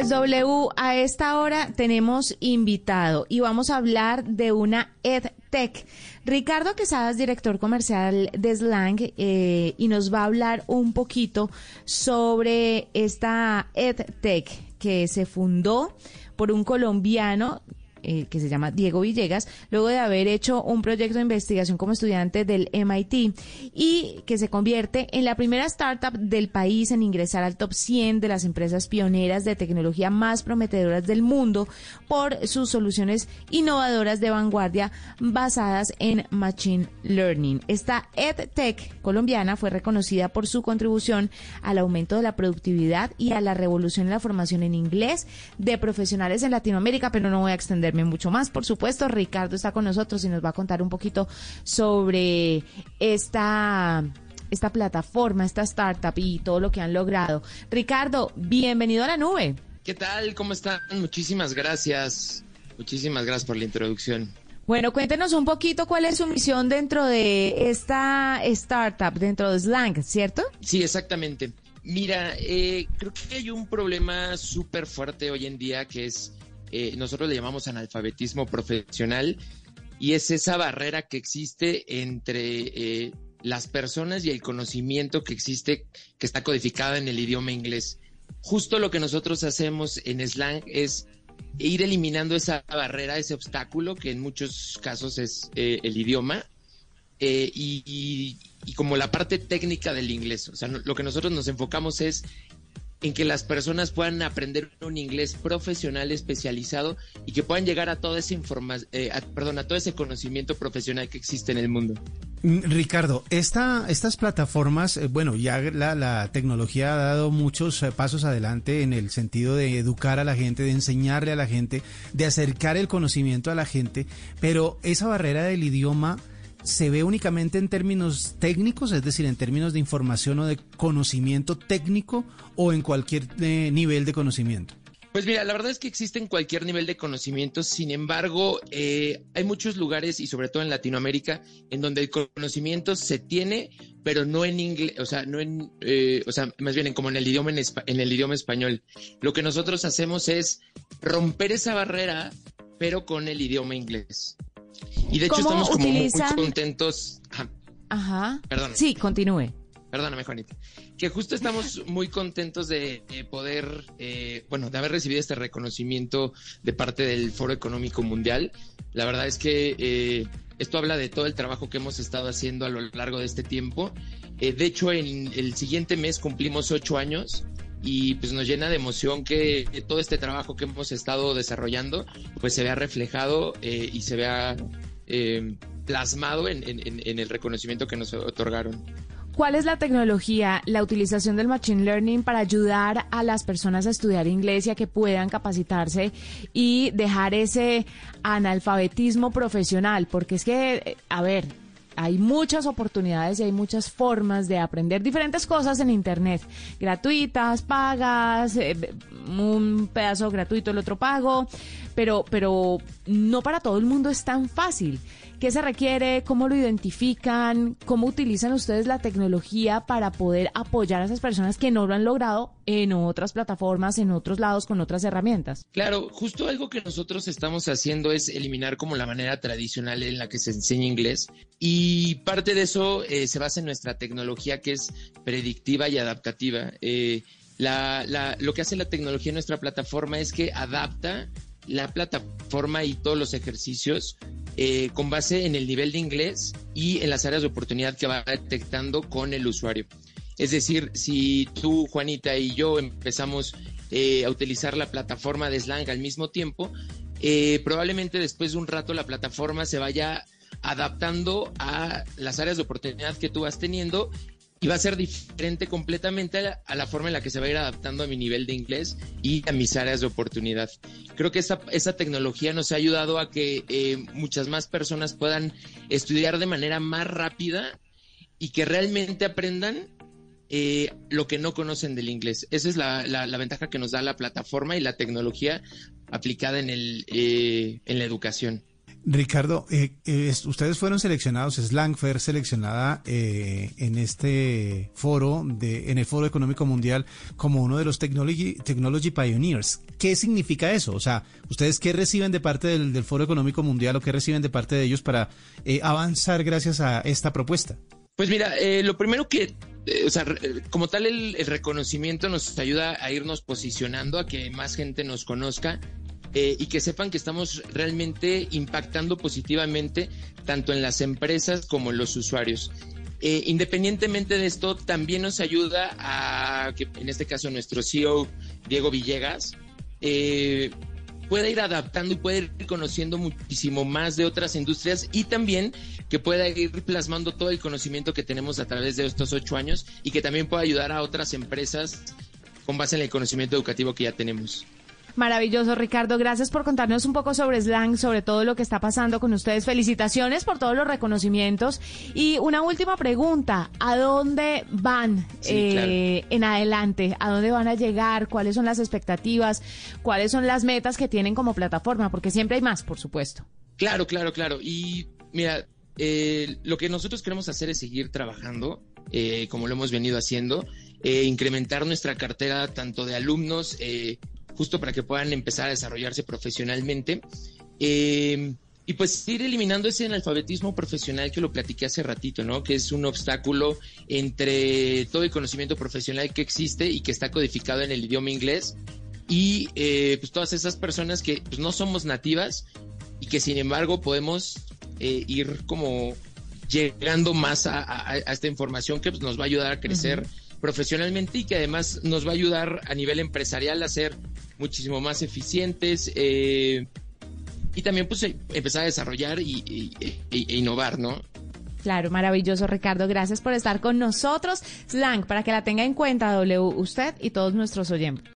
Pues W, a esta hora tenemos invitado y vamos a hablar de una EdTech. Ricardo Quesadas, director comercial de Slang, eh, y nos va a hablar un poquito sobre esta EdTech que se fundó por un colombiano eh, que se llama Diego Villegas, luego de haber hecho un proyecto de investigación como estudiante del MIT y que se convierte en la primera startup del país en ingresar al top 100 de las empresas pioneras de tecnología más prometedoras del mundo por sus soluciones innovadoras de vanguardia basadas en Machine Learning. Esta EdTech colombiana fue reconocida por su contribución al aumento de la productividad y a la revolución en la formación en inglés de profesionales en Latinoamérica, pero no voy a extender mucho más. Por supuesto, Ricardo está con nosotros y nos va a contar un poquito sobre esta esta plataforma, esta startup y todo lo que han logrado. Ricardo, bienvenido a la nube. ¿Qué tal? ¿Cómo están? Muchísimas gracias. Muchísimas gracias por la introducción. Bueno, cuéntenos un poquito cuál es su misión dentro de esta startup, dentro de Slang, ¿cierto? Sí, exactamente. Mira, eh, creo que hay un problema súper fuerte hoy en día que es eh, nosotros le llamamos analfabetismo profesional, y es esa barrera que existe entre eh, las personas y el conocimiento que existe, que está codificada en el idioma inglés. Justo lo que nosotros hacemos en Slang es ir eliminando esa barrera, ese obstáculo, que en muchos casos es eh, el idioma, y, y, como la parte técnica del inglés. O sea, lo que nosotros nos enfocamos es en que las personas puedan aprender un inglés profesional especializado y que puedan llegar a toda esa información, eh, perdón, a todo ese conocimiento profesional que existe en el mundo. Mm, Ricardo, esta, estas plataformas, eh, bueno, ya la, tecnología ha dado muchos eh, pasos adelante en el sentido de educar a la gente, de enseñarle a la gente, de acercar el conocimiento a la gente, pero esa barrera del idioma se ve únicamente en términos técnicos, es decir, en términos de información o de conocimiento técnico o en cualquier eh, nivel de conocimiento? Pues mira, la verdad es que existe en cualquier nivel de conocimiento, sin embargo, eh, hay muchos lugares y sobre todo en Latinoamérica en donde el conocimiento se tiene, pero no en inglés, o sea, no en, eh, o sea, más bien en, como en el idioma en el idioma español. Lo que nosotros hacemos es romper esa barrera, pero con el idioma inglés. Y de hecho estamos como muy contentos. Ajá. Perdón. Sí, continúe. Perdóname, Juanita. Que justo estamos muy contentos de, poder, eh, bueno, de haber recibido este reconocimiento de parte del Foro Económico Mundial. La verdad es que eh, esto habla de todo el trabajo que hemos estado haciendo a lo largo de este tiempo. Eh, de hecho, en el siguiente mes cumplimos ocho años y pues nos llena de emoción que todo este trabajo que hemos estado desarrollando pues se vea reflejado eh, y se vea eh, plasmado en, el reconocimiento que nos otorgaron. ¿Cuál es la tecnología, la utilización del Machine Learning para ayudar a las personas a estudiar inglés y a que puedan capacitarse y dejar ese analfabetismo profesional? Porque es que, a ver, hay muchas oportunidades y hay muchas formas de aprender diferentes cosas en Internet, gratuitas, pagas, eh, un pedazo gratuito, el otro pago, pero, pero no para todo el mundo es tan fácil. ¿Qué se requiere? ¿Cómo lo identifican? ¿Cómo utilizan ustedes la tecnología para poder apoyar a esas personas que no lo han logrado en otras plataformas, en otros lados, con otras herramientas? Claro, justo algo que nosotros estamos haciendo es eliminar como la manera tradicional en la que se enseña inglés y parte de eso eh, se basa en nuestra tecnología que es predictiva y adaptativa. Eh, lo que hace la tecnología en nuestra plataforma es que adapta la plataforma y todos los ejercicios eh, con base en el nivel de inglés y en las áreas de oportunidad que va detectando con el usuario. Es decir, si tú, Juanita y yo empezamos eh, a utilizar la plataforma de Slang al mismo tiempo, eh, probablemente después de un rato la plataforma se vaya adaptando a las áreas de oportunidad que tú vas teniendo y va a ser diferente completamente a la, forma en la que se va a ir adaptando a mi nivel de inglés y a mis áreas de oportunidad. Creo que esta, esta tecnología nos ha ayudado a que eh, muchas más personas puedan estudiar de manera más rápida y que realmente aprendan eh, lo que no conocen del inglés. Esa es la, la, ventaja que nos da la plataforma y la tecnología aplicada en, el, eh, en la educación. Ricardo, eh, eh, ustedes fueron seleccionados, Slang fue seleccionada eh, en este foro, de, en el Foro Económico Mundial, como uno de los Technology, technology Pioneers. ¿Qué significa eso? O sea, ¿ustedes qué reciben de parte del, Foro Económico Mundial o qué reciben de parte de ellos para avanzar gracias a esta propuesta? Pues mira, lo primero que o sea, como tal el, el, reconocimiento nos ayuda a irnos posicionando, a que más gente nos conozca eh, y que sepan que estamos realmente impactando positivamente tanto en las empresas como en los usuarios. Eh, independientemente de esto, también nos ayuda a que, en este caso, nuestro CEO, Diego Villegas, eh, pueda ir adaptando y pueda ir conociendo muchísimo más de otras industrias y también que pueda ir plasmando todo el conocimiento que tenemos a través de estos ocho años y que también pueda ayudar a otras empresas con base en el conocimiento educativo que ya tenemos. Maravilloso, Ricardo. Gracias por contarnos un poco sobre Slang, sobre todo lo que está pasando con ustedes. Felicitaciones por todos los reconocimientos. Y una última pregunta, ¿a dónde van eh, en adelante? ¿A dónde van a llegar? ¿Cuáles son las expectativas? ¿Cuáles son las metas que tienen como plataforma? Porque siempre hay más, por supuesto. Claro, claro, claro. Y mira, eh, lo que nosotros queremos hacer es seguir trabajando, eh, como lo hemos venido haciendo, incrementar nuestra cartera tanto de alumnos, justo para que puedan empezar a desarrollarse profesionalmente. Eh, y pues ir eliminando ese analfabetismo profesional que lo platiqué hace ratito, ¿no? Que es un obstáculo entre todo el conocimiento profesional que existe y que está codificado en el idioma inglés y eh, pues todas esas personas que pues, no somos nativas y que sin embargo podemos eh, ir como llegando más a, esta información que pues, nos va a ayudar a crecer profesionalmente y que además nos va a ayudar a nivel empresarial a ser muchísimo más eficientes eh, y también pues eh, empezar a desarrollar y, e innovar, ¿no? Claro, maravilloso Ricardo. Gracias por estar con nosotros. Slang, para que la tenga en cuenta W usted y todos nuestros oyentes.